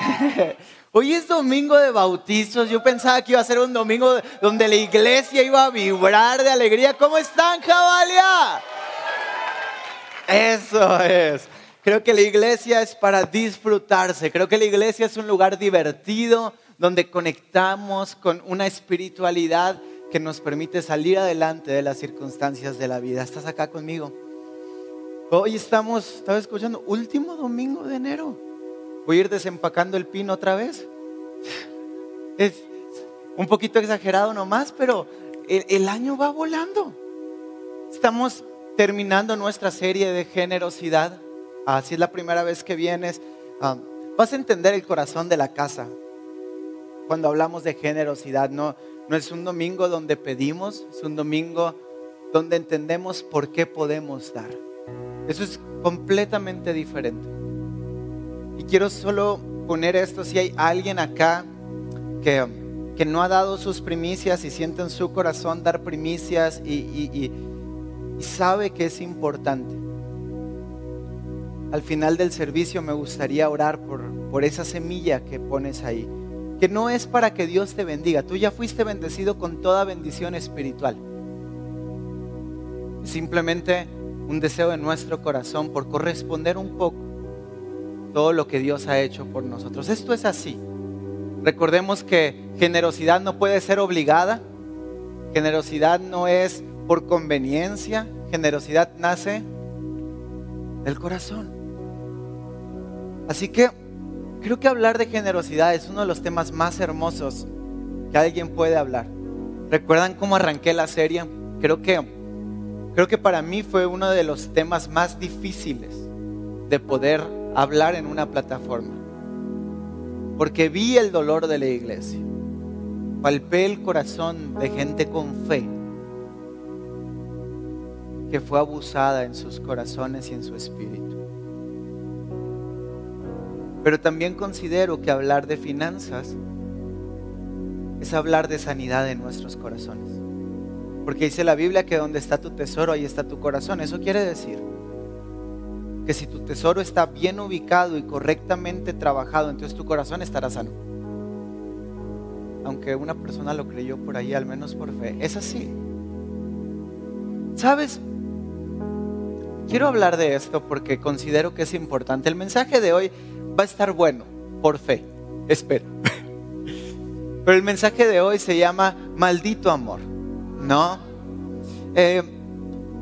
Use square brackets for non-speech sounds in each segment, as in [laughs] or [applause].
[laughs] Hoy es domingo de bautizos. Yo pensaba que iba a ser un domingo donde la iglesia iba a vibrar de alegría. ¿Cómo están, Javalia? Eso es. Creo que la iglesia es para disfrutarse. Creo que la iglesia es un lugar divertido donde conectamos con una espiritualidad que nos permite salir adelante de las circunstancias de la vida. ¿Estás acá conmigo? Hoy estamos, estaba escuchando, último domingo de enero. Voy ir desempacando el pino otra vez. Es un poquito exagerado nomás, pero el, año va volando. Estamos terminando nuestra serie de generosidad. Así es la primera vez que vienes. Ah, vas a entender el corazón de la casa. Cuando hablamos de generosidad, no, no es un domingo donde pedimos, es un domingo donde entendemos por qué podemos dar. Eso es completamente diferente. Y quiero solo poner esto, si hay alguien acá que, que no ha dado sus primicias y siente en su corazón dar primicias y, sabe que es importante. Al final del servicio me gustaría orar por, por esa semilla que pones ahí, que no es para que Dios te bendiga, tú ya fuiste bendecido con toda bendición espiritual. Simplemente un deseo de nuestro corazón por corresponder un poco todo lo que Dios ha hecho por nosotros. Esto es así. Recordemos que generosidad no puede ser obligada, generosidad no es por conveniencia, generosidad nace del corazón. Así que creo que hablar de generosidad es uno de los temas más hermosos que alguien puede hablar. ¿Recuerdan cómo arranqué la serie? Creo que Creo que para mí fue uno de los temas más difíciles de poder hablar en una plataforma. Porque vi el dolor de la iglesia. Palpé el corazón de gente con fe que fue abusada en sus corazones y en su espíritu. Pero también considero que hablar de finanzas es hablar de sanidad en nuestros corazones. Porque dice la Biblia que donde está tu tesoro, ahí está tu corazón. Eso quiere decir que si tu tesoro está bien ubicado y correctamente trabajado, entonces tu corazón estará sano. Aunque una persona lo creyó por ahí, al menos por fe. Es así. ¿Sabes? Quiero hablar de esto porque considero que es importante. El mensaje de hoy va a estar bueno, por fe. Espero. [laughs] Pero el mensaje de hoy se llama Maldito Amor. No. Eh,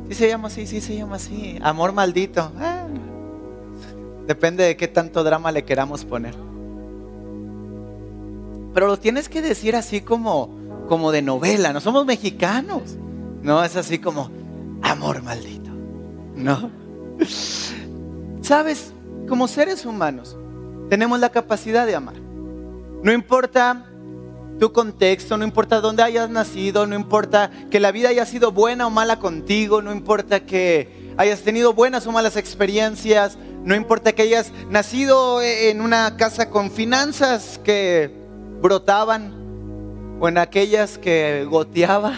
sí se llama así, sí se llama así. Amor maldito. Ah. Depende de qué tanto drama le queramos poner. Pero lo tienes que decir así como, como de novela. No somos mexicanos. No, es así como amor maldito. No. [laughs] Sabes, como seres humanos, tenemos la capacidad de amar. No importa tu contexto, no importa dónde hayas nacido, no importa que la vida haya sido buena o mala contigo, no importa que hayas tenido buenas o malas experiencias, no importa que hayas nacido en una casa con finanzas que brotaban o en aquellas que goteaba.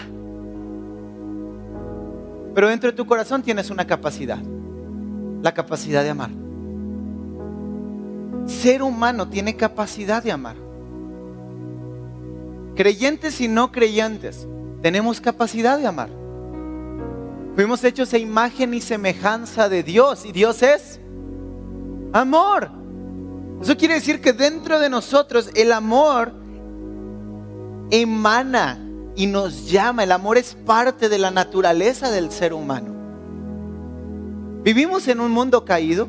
Pero dentro de tu corazón tienes una capacidad, la capacidad de amar. Ser humano tiene capacidad de amar creyentes y no creyentes, tenemos capacidad de amar. Fuimos hechos a imagen y semejanza de Dios y Dios es amor. Eso quiere decir que dentro de nosotros el amor emana y nos llama. El amor es parte de la naturaleza del ser humano. Vivimos en un mundo caído.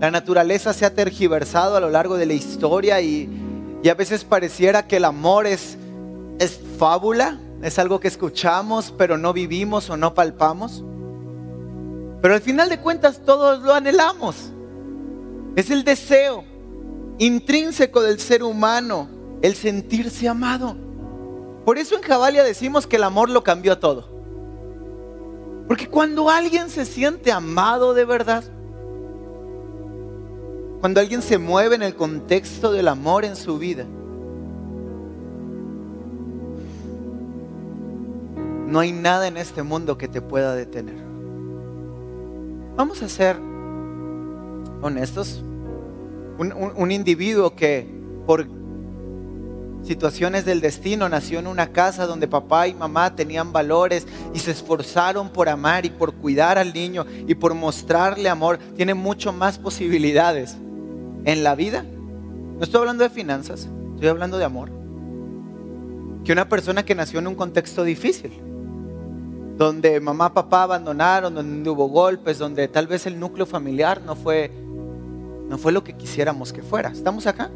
La naturaleza se ha tergiversado a lo largo de la historia y, y a veces pareciera que el amor es es fábula, es algo que escuchamos pero no vivimos o no palpamos. Pero al final de cuentas todos lo anhelamos. Es el deseo intrínseco del ser humano, el sentirse amado. Por eso en Jabalia decimos que el amor lo cambió todo. Porque cuando alguien se siente amado de verdad, cuando alguien se mueve en el contexto del amor en su vida, No hay nada en este mundo que te pueda detener. Vamos a ser honestos. un, individuo que por situaciones del destino nació en una casa donde papá y mamá tenían valores y se esforzaron por amar y por cuidar al niño y por mostrarle amor, tiene mucho más posibilidades en la vida. No estoy hablando de finanzas, estoy hablando de amor. Que una persona que nació en un contexto difícil, donde mamá, papá abandonaron, donde hubo golpes, donde tal vez el núcleo familiar no fue, no fue lo que quisiéramos que fuera. ¿Estamos acá?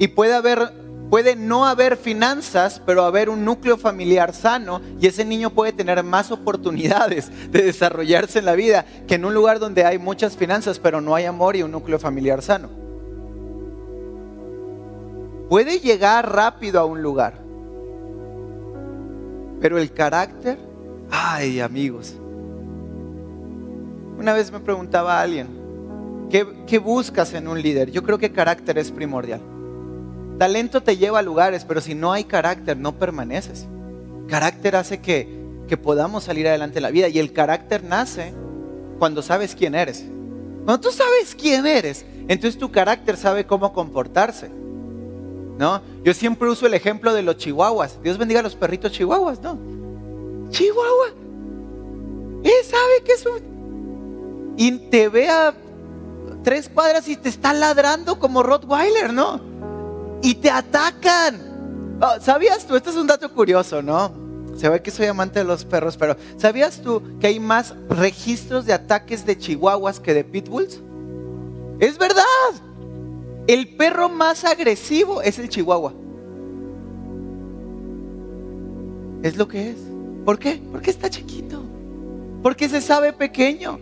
Y puede haber, puede no haber finanzas, pero haber un núcleo familiar sano y ese niño puede tener más oportunidades de desarrollarse en la vida que en un lugar donde hay muchas finanzas, pero no hay amor y un núcleo familiar sano. Puede llegar rápido a un lugar, pero el carácter, ay amigos. Una vez me preguntaba a alguien, ¿qué, ¿qué buscas en un líder? Yo creo que carácter es primordial. Talento te lleva a lugares, pero si no hay carácter, no permaneces. Carácter hace que, que podamos salir adelante en la vida. Y el carácter nace cuando sabes quién eres. Cuando tú sabes quién eres, entonces tu carácter sabe cómo comportarse. ¿No? Yo siempre uso el ejemplo de los chihuahuas. Dios bendiga a los perritos chihuahuas, ¿no? Chihuahua. Él sabe que es un... Y te ve tres cuadras y te está ladrando como Rottweiler, ¿no? y te atacan. Oh, ¿Sabías tú? Este es un dato curioso, ¿no? Se ve que soy amante de los perros, pero ¿sabías tú que hay más registros de ataques de chihuahuas que de pitbulls? Es verdad. El perro más agresivo es el chihuahua. Es lo que es. ¿Por qué? Porque está chiquito. Porque se sabe pequeño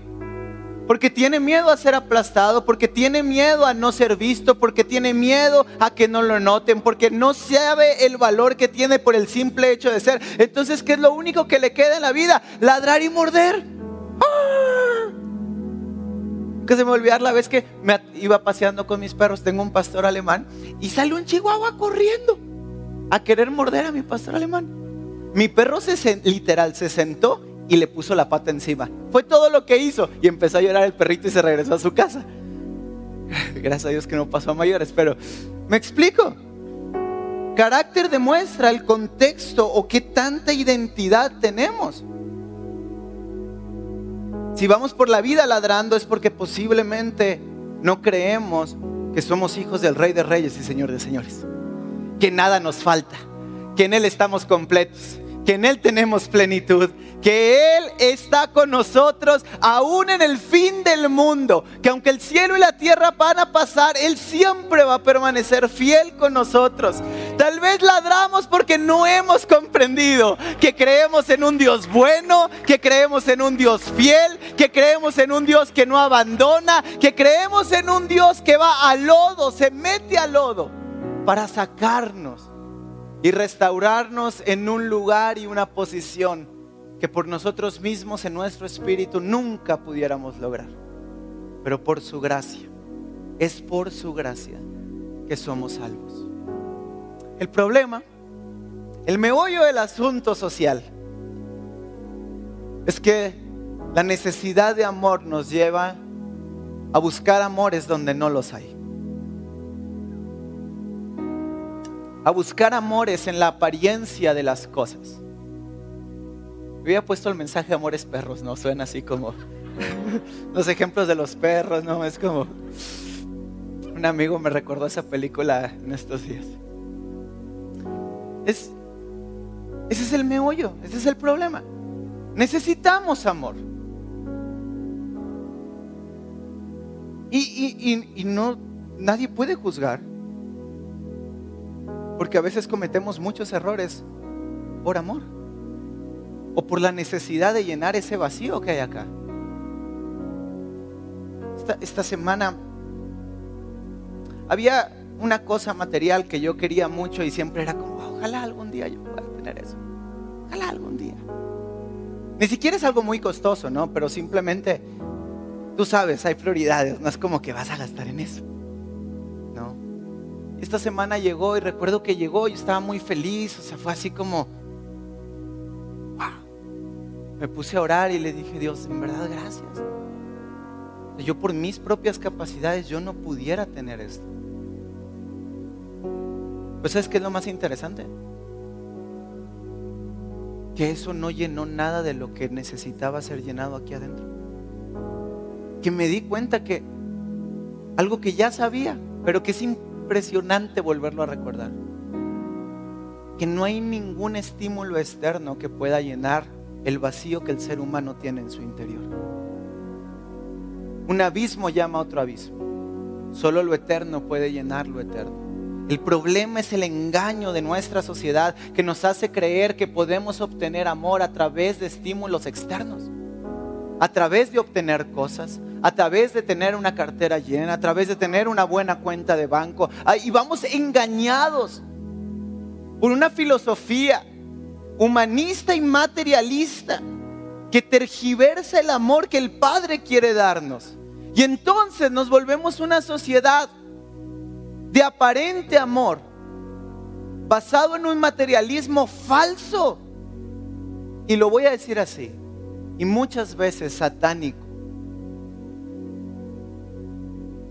porque tiene miedo a ser aplastado, porque tiene miedo a no ser visto, porque tiene miedo a que no lo noten, porque no sabe el valor que tiene por el simple hecho de ser. Entonces, ¿qué es lo único que le queda en la vida? Ladrar y morder. ¡Ah! Se me olvidar la vez que me iba paseando con mis perros, tengo un pastor alemán, y sale un chihuahua corriendo a querer morder a mi pastor alemán. Mi perro se literal se sentó y le puso la pata encima. Fue todo lo que hizo y empezó a llorar el perrito y se regresó a su casa. [laughs] Gracias a Dios que no pasó a mayores, pero me explico. Carácter demuestra el contexto o qué tanta identidad tenemos. Si vamos por la vida ladrando es porque posiblemente no creemos que somos hijos del Rey de Reyes y Señor de Señores. Que nada nos falta, que en Él estamos completos, que en Él tenemos plenitud, que Él está con nosotros aún en el fin del mundo, que aunque el cielo y la tierra van a pasar, Él siempre va a permanecer fiel con nosotros. Tal vez ladramos porque no hemos comprendido que creemos en un Dios bueno, que creemos en un Dios fiel, que creemos en un Dios que no abandona, que creemos en un Dios que va al lodo, se mete al lodo para sacarnos y restaurarnos en un lugar y una posición que por nosotros mismos en nuestro espíritu nunca pudiéramos lograr. Pero por su gracia, es por su gracia que somos salvos. El problema, el meollo del asunto social, es que la necesidad de amor nos lleva a buscar amores donde no los hay. A buscar amores en la apariencia de las cosas. Había puesto el mensaje amores perros, ¿no? Suena así como [laughs] los ejemplos de los perros, ¿no? Es como... Un amigo me recordó esa película en estos días. Es, ese es el meollo, ese es el problema. Necesitamos amor. Y, y no, nadie puede juzgar. Porque a veces cometemos muchos errores por amor. O por la necesidad de llenar ese vacío que hay acá. Esta, semana había una cosa material que yo quería mucho y siempre era como, ojalá algún día yo pueda tener eso. Ojalá algún día. Ni siquiera es algo muy costoso, ¿no? Pero simplemente, tú sabes, hay prioridades. No es como que vas a gastar en eso. Esta semana llegó y recuerdo que llegó y estaba muy feliz, o sea, fue así como, wow. Me puse a orar y le dije, Dios, en verdad, gracias. Yo por mis propias capacidades yo no pudiera tener esto. Pues ¿sabes qué es lo más interesante? Que eso no llenó nada de lo que necesitaba ser llenado aquí adentro. Que me di cuenta que algo que ya sabía, pero que es impresionante volverlo a recordar. Que no hay ningún estímulo externo que pueda llenar el vacío que el ser humano tiene en su interior. Un abismo llama a otro abismo. Solo lo eterno puede llenar lo eterno. El problema es el engaño de nuestra sociedad que nos hace creer que podemos obtener amor a través de estímulos externos, a través de obtener cosas, a través de tener una cartera llena, a través de tener una buena cuenta de banco. Y vamos engañados por una filosofía humanista y materialista que tergiversa el amor que el Padre quiere darnos. Y entonces nos volvemos una sociedad de aparente amor, basado en un materialismo falso. Y lo voy a decir así, y muchas veces satánico.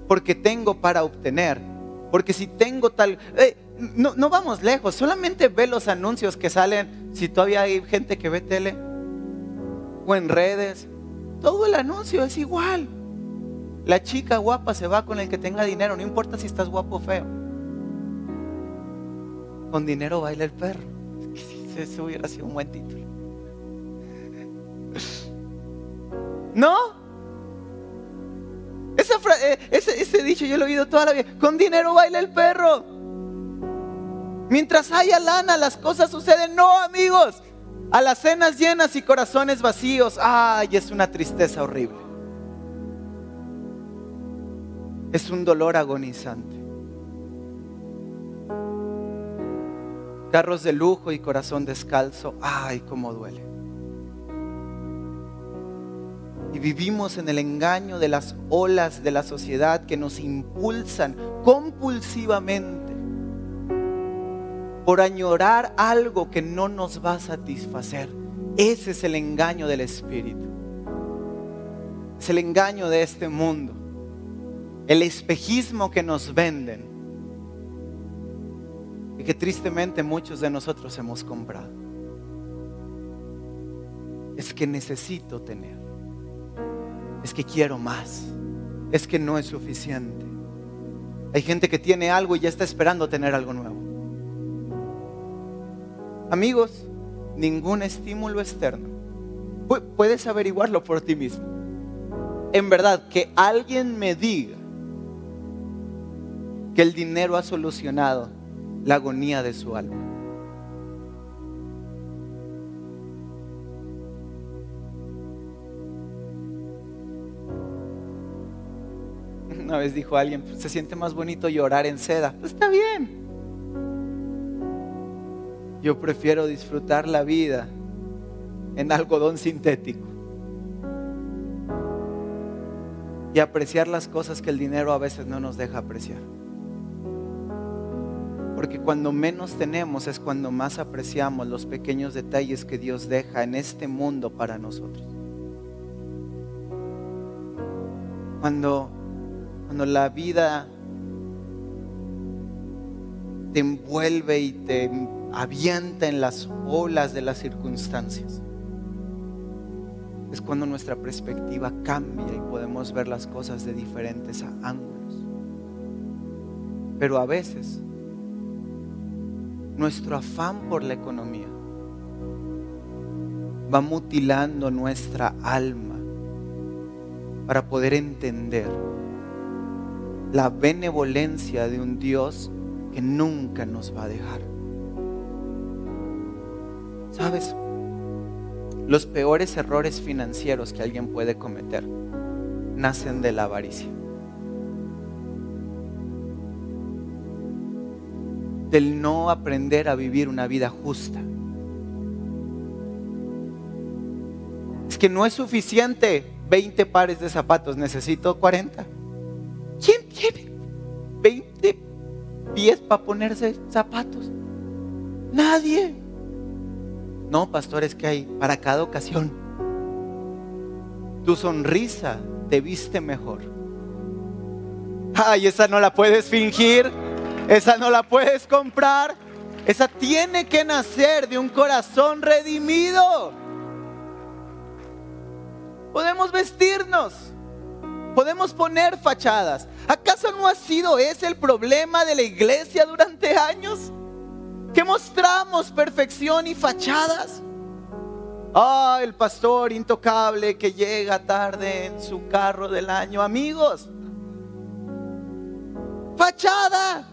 Porque tengo para obtener, porque si tengo tal... Eh, no, no vamos lejos, solamente ve los anuncios que salen, si todavía hay gente que ve tele o en redes, todo el anuncio es igual. La chica guapa se va con el que tenga dinero, no importa si estás guapo o feo. Con dinero baila el perro. [laughs] Ese hubiera sido un buen título. [laughs] ¿No? Eh, ese, ese dicho yo lo he oído toda la vida. Con dinero baila el perro. Mientras haya lana, las cosas suceden. No, amigos. A las cenas llenas y corazones vacíos. Ay, es una tristeza horrible. es un dolor agonizante. Carros de lujo y corazón descalzo, ay, cómo duele. Y vivimos en el engaño de las olas de la sociedad que nos impulsan compulsivamente por añorar algo que no nos va a satisfacer. Ese es el engaño del Espíritu. Es el engaño de este mundo el espejismo que nos venden y que tristemente muchos de nosotros hemos comprado. Es que necesito tener, es que quiero más, es que no es suficiente. Hay gente que tiene algo y ya está esperando tener algo nuevo. Amigos, ningún estímulo externo. Puedes averiguarlo por ti mismo. En verdad, que alguien me diga que el dinero ha solucionado la agonía de su alma. Una vez dijo alguien, pues, se siente más bonito llorar en seda. Pues está bien. Yo prefiero disfrutar la vida en algodón sintético y apreciar las cosas que el dinero a veces no nos deja apreciar. Porque cuando menos tenemos es cuando más apreciamos los pequeños detalles que Dios deja en este mundo para nosotros. Cuando, cuando la vida te envuelve y te avienta en las olas de las circunstancias. Es cuando nuestra perspectiva cambia y podemos ver las cosas de diferentes ángulos. Pero a veces nuestro afán por la economía va mutilando nuestra alma para poder entender la benevolencia de un Dios que nunca nos va a dejar. ¿Sabes? Los peores errores financieros que alguien puede cometer nacen de la avaricia. del no aprender a vivir una vida justa. Es que no es suficiente 20 pares de zapatos, necesito 40. para ponerse zapatos? Nadie. No, pastor, es que hay para cada ocasión. Tu sonrisa te viste mejor. Ay, esa no la puedes fingir, esa no la puedes comprar, esa tiene que nacer de un corazón redimido. Podemos vestirnos, podemos poner fachadas, ¿Acaso no ha sido ese el problema de la iglesia durante años? Que mostramos perfección y fachadas. Ah, el pastor intocable que llega tarde en su carro del año. Amigos, fachada.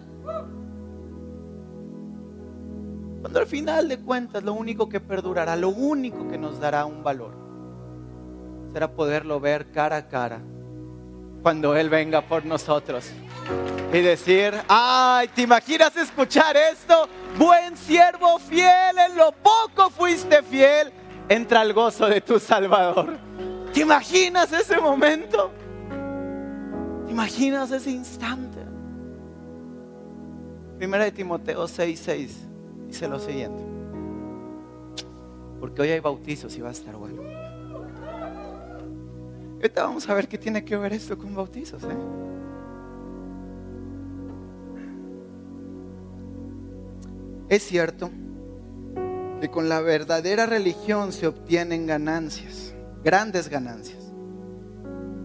Cuando al final de cuentas lo único que perdurará, lo único que nos dará un valor, será poderlo ver cara a cara cuando Él venga por nosotros. Y decir, ay, ¿te imaginas escuchar esto? Buen siervo fiel, en lo poco fuiste fiel, entra al gozo de tu Salvador. ¿Te imaginas ese momento? ¿Te imaginas ese instante? Primera de Timoteo 6:6 dice lo siguiente. Porque hoy hay bautizos y va a estar bueno. Ahorita vamos a ver qué tiene que ver esto con bautizos. ¿eh? Es cierto que con la verdadera religión se obtienen ganancias, grandes ganancias,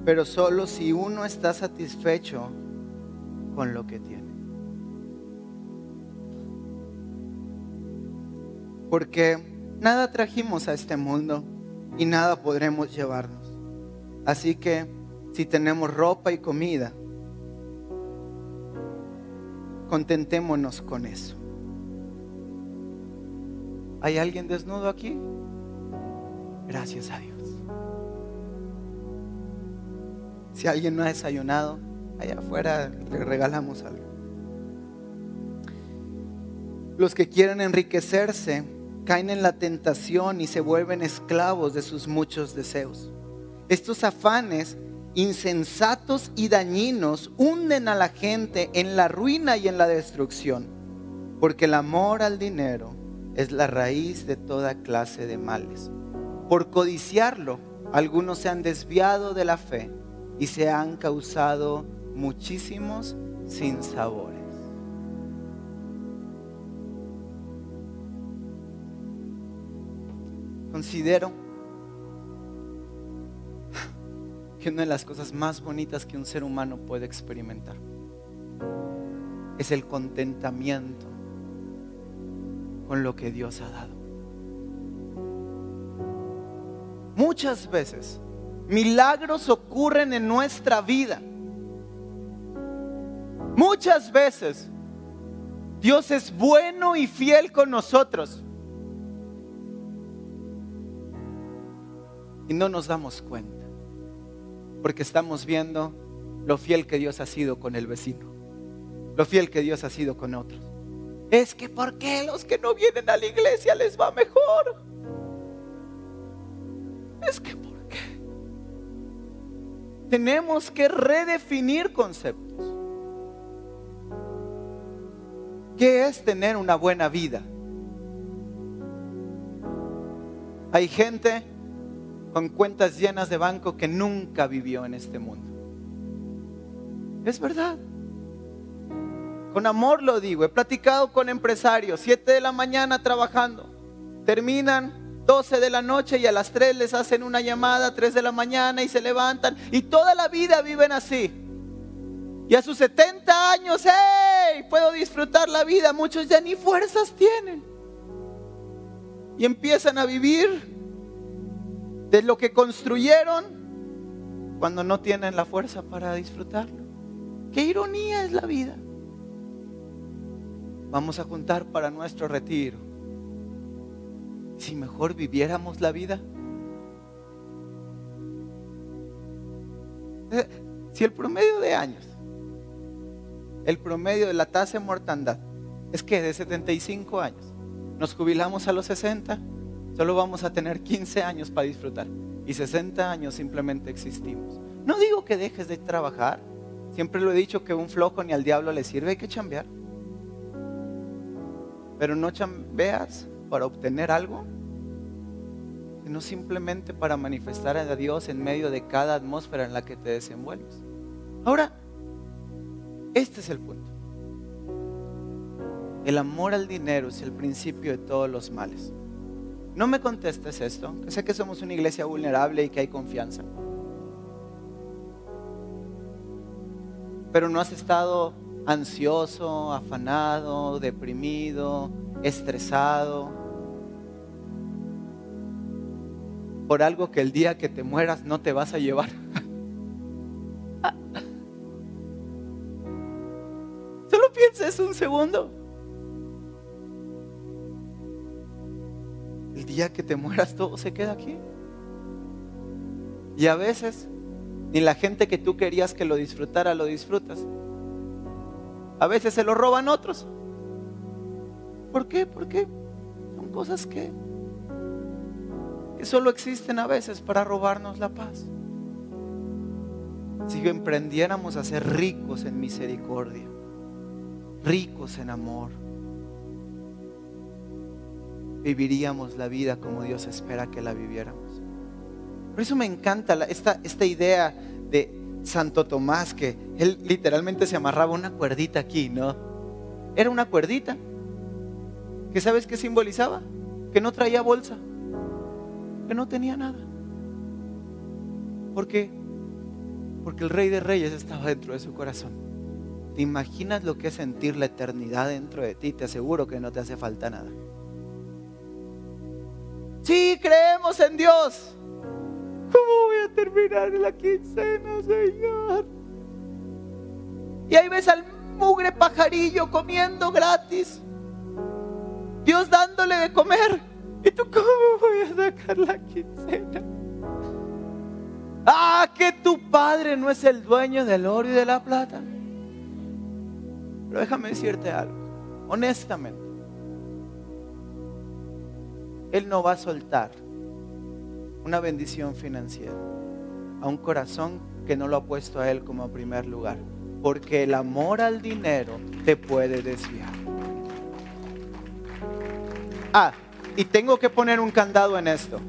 pero solo si uno está satisfecho con lo que tiene. Porque nada trajimos a este mundo y nada podremos llevarnos. Así que si tenemos ropa y comida, contentémonos con eso. ¿Hay alguien desnudo aquí? Gracias a Dios. Si alguien no ha desayunado, allá afuera le regalamos algo. Los que quieren enriquecerse caen en la tentación y se vuelven esclavos de sus muchos deseos. Estos afanes insensatos y dañinos hunden a la gente en la ruina y en la destrucción, porque el amor al dinero es la raíz de toda clase de males. Por codiciarlo, algunos se han desviado de la fe y se han causado muchísimos sinsabores. Considero una de las cosas más bonitas que un ser humano puede experimentar es el contentamiento con lo que Dios ha dado. Muchas veces milagros ocurren en nuestra vida. Muchas veces Dios es bueno y fiel con nosotros. Y no nos damos cuenta. Porque estamos viendo lo fiel que Dios ha sido con el vecino, lo fiel que Dios ha sido con otros. Es que ¿por qué los que no vienen a la iglesia les va mejor? Es que ¿por qué? Tenemos que redefinir conceptos. ¿Qué es tener una buena vida? Hay gente con cuentas llenas de banco que nunca vivió en este mundo. Es verdad. Con amor lo digo. He platicado con empresarios, 7 de la mañana trabajando. Terminan 12 de la noche y a las 3 les hacen una llamada, 3 de la mañana y se levantan. Y toda la vida viven así. Y a sus 70 años, ¡hey! Puedo disfrutar la vida. Muchos ya ni fuerzas tienen. Y empiezan a vivir de lo que construyeron cuando no tienen la fuerza para disfrutarlo. Qué ironía es la vida. Vamos a juntar para nuestro retiro. Si mejor viviéramos la vida. Eh, si el promedio de años, el promedio de la tasa de mortandad es que de 75 años, nos jubilamos a los 60, Solo vamos a tener 15 años para disfrutar y 60 años simplemente existimos. No digo que dejes de trabajar. Siempre lo he dicho que un flojo ni al diablo le sirve, hay que chambear. Pero no chambeas para obtener algo. sino simplemente para manifestar a Dios en medio de cada atmósfera en la que te desenvuelves. Ahora, este es el punto. El amor al dinero es el principio de todos los males. No me contestes esto, que sé que somos una iglesia vulnerable y que hay confianza. Pero no has estado ansioso, afanado, deprimido, estresado por algo que el día que te mueras no te vas a llevar. [laughs] Solo pienses un segundo. Día que te mueras todo se queda aquí. Y a veces ni la gente que tú querías que lo disfrutara lo disfrutas. A veces se lo roban otros. ¿Por qué? Porque son cosas que, que solo existen a veces para robarnos la paz. Si emprendiéramos a ser ricos en misericordia, ricos en amor, viviríamos la vida como Dios espera que la viviéramos. Por eso me encanta esta, esta idea de Santo Tomás, que él literalmente se amarraba una cuerdita aquí, ¿no? Era una cuerdita. ¿Que sabes qué simbolizaba? Que no traía bolsa, que no tenía nada. ¿Por qué? Porque el Rey de Reyes estaba dentro de su corazón. ¿Te imaginas lo que es sentir la eternidad dentro de ti? Te aseguro que no te hace falta nada. Sí, creemos en Dios. ¿Cómo voy a terminar la quincena, Señor? Y ahí ves al mugre pajarillo comiendo gratis. Dios dándole de comer. ¿Y tú cómo voy a sacar la quincena? Ah, que tu padre no es el dueño del oro y de la plata. Pero déjame decirte algo, honestamente. Él no va a soltar una bendición financiera a un corazón que no lo ha puesto a Él como primer lugar. Porque el amor al dinero te puede desviar. Ah, y tengo que poner un candado en esto.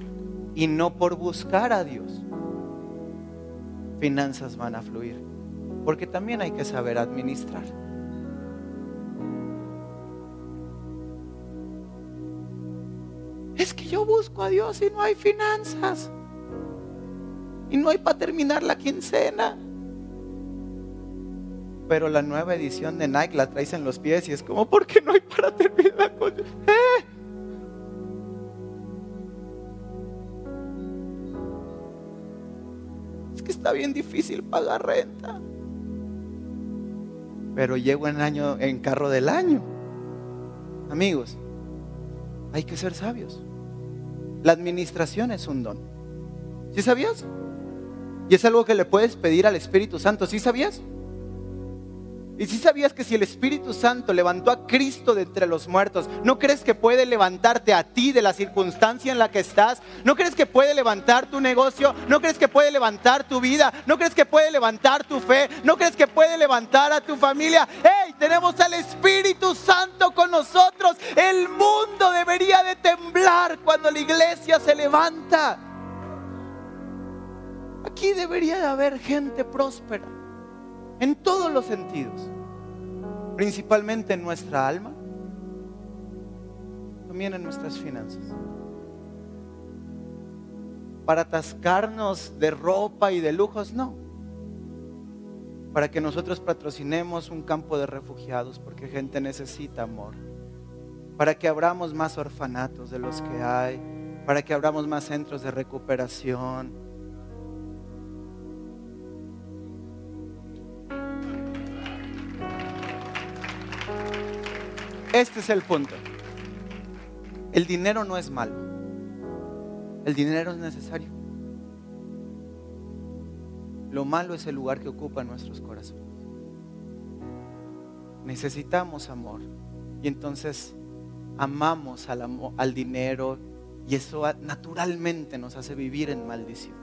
Y no por buscar a Dios. Finanzas van a fluir. Porque también hay que saber administrar. Yo busco a Dios y no hay finanzas. Y no hay para terminar la quincena. Pero la nueva edición de Nike la traes en los pies y es como, ¿por qué no hay para terminar la ¿Eh? Es que está bien difícil pagar renta. Pero llego en año en carro del año. Amigos, hay que ser sabios. La administración es un don. ¿Sí sabías? Y es algo que le puedes pedir al Espíritu Santo. ¿Sí sabías? Y si sabías que si el Espíritu Santo levantó a Cristo de entre los muertos, ¿no crees que puede levantarte a ti de la circunstancia en la que estás? ¿No crees que puede levantar tu negocio? ¿No crees que puede levantar tu vida? ¿No crees que puede levantar tu fe? ¿No crees que puede levantar a tu familia? ¡Hey! Tenemos al Espíritu Santo con nosotros. El mundo debería de temblar cuando la iglesia se levanta. Aquí debería de haber gente próspera en todos los sentidos, principalmente en nuestra alma, también en nuestras finanzas. Para atascarnos de ropa y de lujos, no. Para que nosotros patrocinemos un campo de refugiados, porque gente necesita amor. Para que abramos más orfanatos de los que hay, para que abramos más centros de recuperación Este es el punto. El dinero no es malo. El dinero es necesario. Lo malo es el lugar que ocupa nuestros corazones. Necesitamos amor. Y entonces amamos al, al dinero y eso naturalmente nos hace vivir en maldición.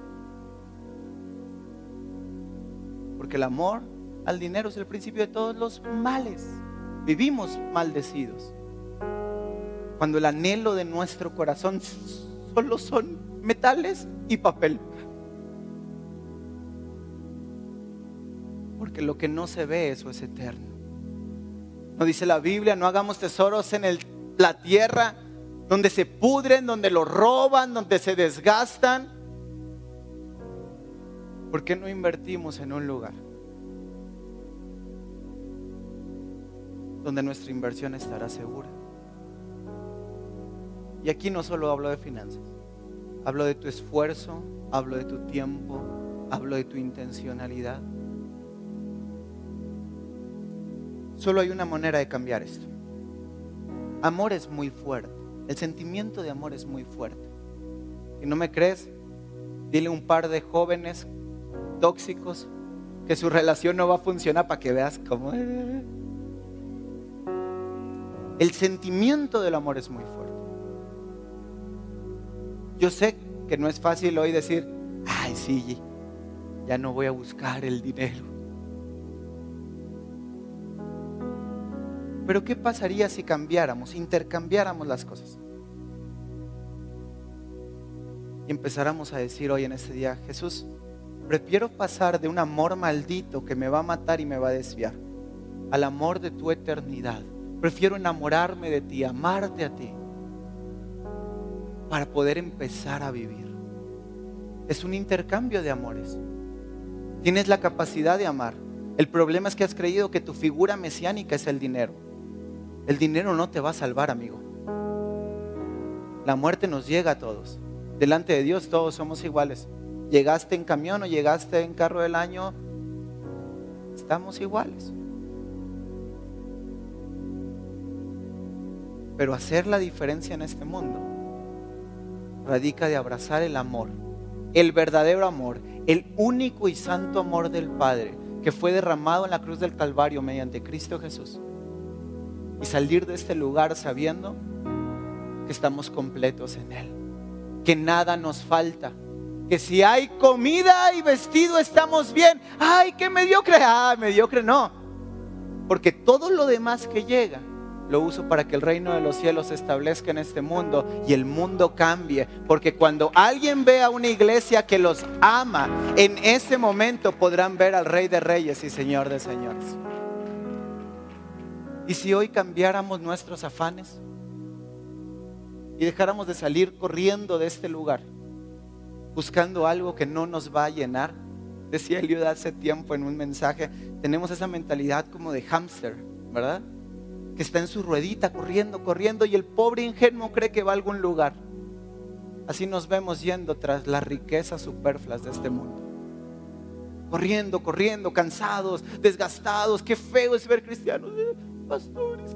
Porque el amor al dinero es el principio de todos los males vivimos maldecidos. Cuando el anhelo de nuestro corazón solo son metales y papel. Porque lo que no se ve, eso es eterno. No dice la Biblia, no hagamos tesoros en el, la tierra, donde se pudren, donde lo roban, donde se desgastan. ¿Por qué no invertimos en un lugar donde nuestra inversión estará segura? Y aquí no solo hablo de finanzas, hablo de tu esfuerzo, hablo de tu tiempo, hablo de tu intencionalidad. Solo hay una manera de cambiar esto. Amor es muy fuerte. El sentimiento de amor es muy fuerte. Si no me crees, dile a un par de jóvenes tóxicos que su relación no va a funcionar para que veas cómo... El sentimiento del amor es muy fuerte. Yo sé que no es fácil hoy decir, ay, sí, ya no voy a buscar el dinero. Pero ¿qué pasaría si cambiáramos, intercambiáramos las cosas? Y empezáramos a decir hoy en este día, Jesús, prefiero pasar de un amor maldito que me va a matar y me va a desviar, al amor de tu eternidad. Prefiero enamorarme de ti, amarte a ti, para poder empezar a vivir. Es un intercambio de amores. Tienes la capacidad de amar. El problema es que has creído que tu figura mesiánica es el dinero. El dinero no te va a salvar, amigo. La muerte nos llega a todos. Delante de Dios todos somos iguales. Llegaste en camión o llegaste en carro del año, estamos iguales. Pero hacer la diferencia en este mundo radica de abrazar el amor, el verdadero amor, el único y santo amor del Padre que fue derramado en la cruz del Calvario mediante Cristo Jesús y salir de este lugar sabiendo que estamos completos en Él, que nada nos falta, que si hay comida y vestido estamos bien. Ay, qué mediocre, ah, mediocre no, porque todo lo demás que llega lo uso para que el reino de los cielos se establezca en este mundo y el mundo cambie. Porque cuando alguien vea una iglesia que los ama, en ese momento podrán ver al Rey de Reyes y Señor de Señores. ¿Y si hoy cambiáramos nuestros afanes y dejáramos de salir corriendo de este lugar, buscando algo que no nos va a llenar? Decía Eliud hace tiempo en un mensaje, tenemos esa mentalidad como de hámster, ¿verdad? Que está en su ruedita corriendo, corriendo y el pobre ingenuo cree que va a algún lugar. Así nos vemos yendo tras las riquezas superfluas de este mundo. Corriendo, corriendo, cansados, desgastados. Qué feo es ver cristianos pastores.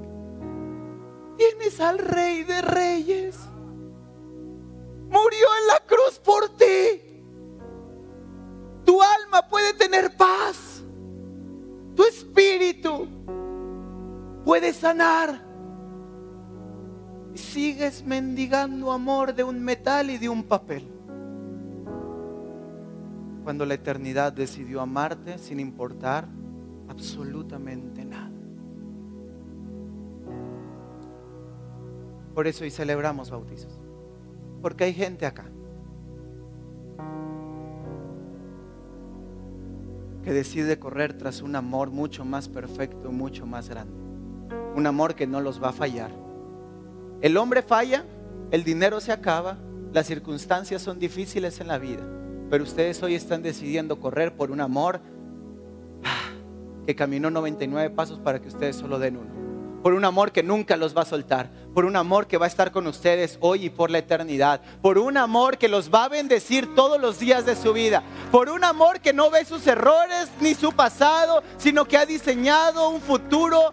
Tienes al rey de reyes. Murió en la cruz por ti. Tu alma puede tener paz. Puede sanar. Y sigues mendigando amor de un metal y de un papel. Cuando la eternidad decidió amarte sin importar absolutamente nada. Por eso hoy celebramos bautizos. Porque hay gente acá que decide correr tras un amor mucho más perfecto, mucho más grande. Un amor que no los va a fallar. El hombre falla, el dinero se acaba, las circunstancias son difíciles en la vida, pero ustedes hoy están decidiendo correr por un amor ah, que caminó 99 pasos para que ustedes solo den uno por un amor que nunca los va a soltar, por un amor que va a estar con ustedes hoy y por la eternidad, por un amor que los va a bendecir todos los días de su vida, por un amor que no ve sus errores ni su pasado, sino que ha diseñado un futuro